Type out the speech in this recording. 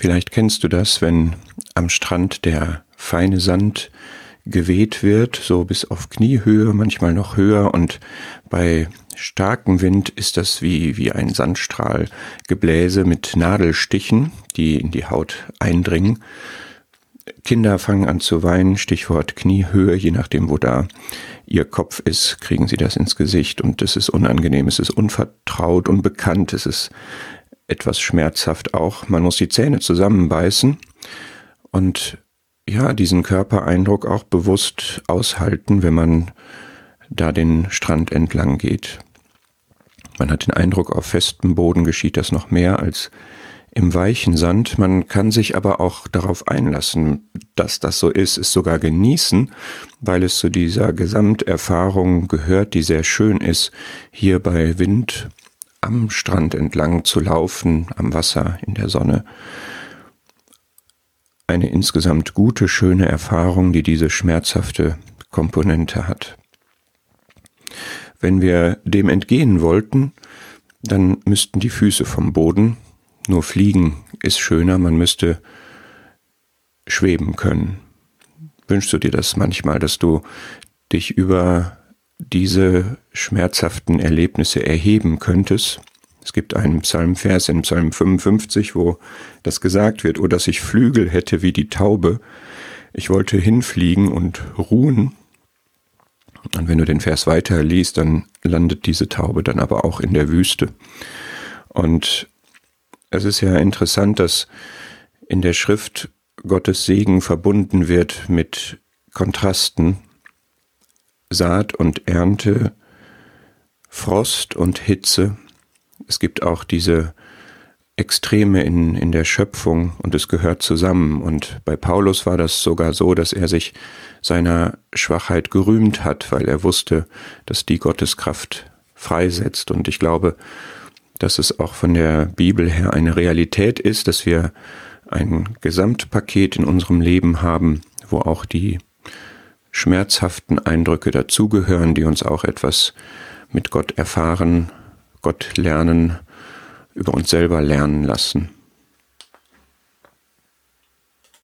Vielleicht kennst du das, wenn am Strand der feine Sand geweht wird, so bis auf Kniehöhe, manchmal noch höher. Und bei starkem Wind ist das wie, wie ein Sandstrahlgebläse mit Nadelstichen, die in die Haut eindringen. Kinder fangen an zu weinen, Stichwort Kniehöhe, je nachdem, wo da ihr Kopf ist, kriegen sie das ins Gesicht. Und es ist unangenehm, es ist unvertraut, unbekannt, es ist etwas schmerzhaft auch. Man muss die Zähne zusammenbeißen und ja, diesen Körpereindruck auch bewusst aushalten, wenn man da den Strand entlang geht. Man hat den Eindruck, auf festem Boden geschieht das noch mehr als im weichen Sand. Man kann sich aber auch darauf einlassen, dass das so ist, es sogar genießen, weil es zu dieser Gesamterfahrung gehört, die sehr schön ist, hier bei Wind am Strand entlang zu laufen, am Wasser, in der Sonne. Eine insgesamt gute, schöne Erfahrung, die diese schmerzhafte Komponente hat. Wenn wir dem entgehen wollten, dann müssten die Füße vom Boden, nur fliegen ist schöner, man müsste schweben können. Wünschst du dir das manchmal, dass du dich über diese schmerzhaften Erlebnisse erheben könntest? Es gibt einen Psalmvers in Psalm 55, wo das gesagt wird, oh, dass ich Flügel hätte wie die Taube. Ich wollte hinfliegen und ruhen und wenn du den Vers weiter liest, dann landet diese Taube dann aber auch in der Wüste. Und es ist ja interessant, dass in der Schrift Gottes Segen verbunden wird mit Kontrasten, Saat und Ernte, Frost und Hitze. Es gibt auch diese Extreme in, in der Schöpfung und es gehört zusammen. Und bei Paulus war das sogar so, dass er sich seiner Schwachheit gerühmt hat, weil er wusste, dass die Gotteskraft freisetzt. Und ich glaube, dass es auch von der Bibel her eine Realität ist, dass wir ein Gesamtpaket in unserem Leben haben, wo auch die schmerzhaften Eindrücke dazugehören, die uns auch etwas mit Gott erfahren, Gott lernen, über uns selber lernen lassen.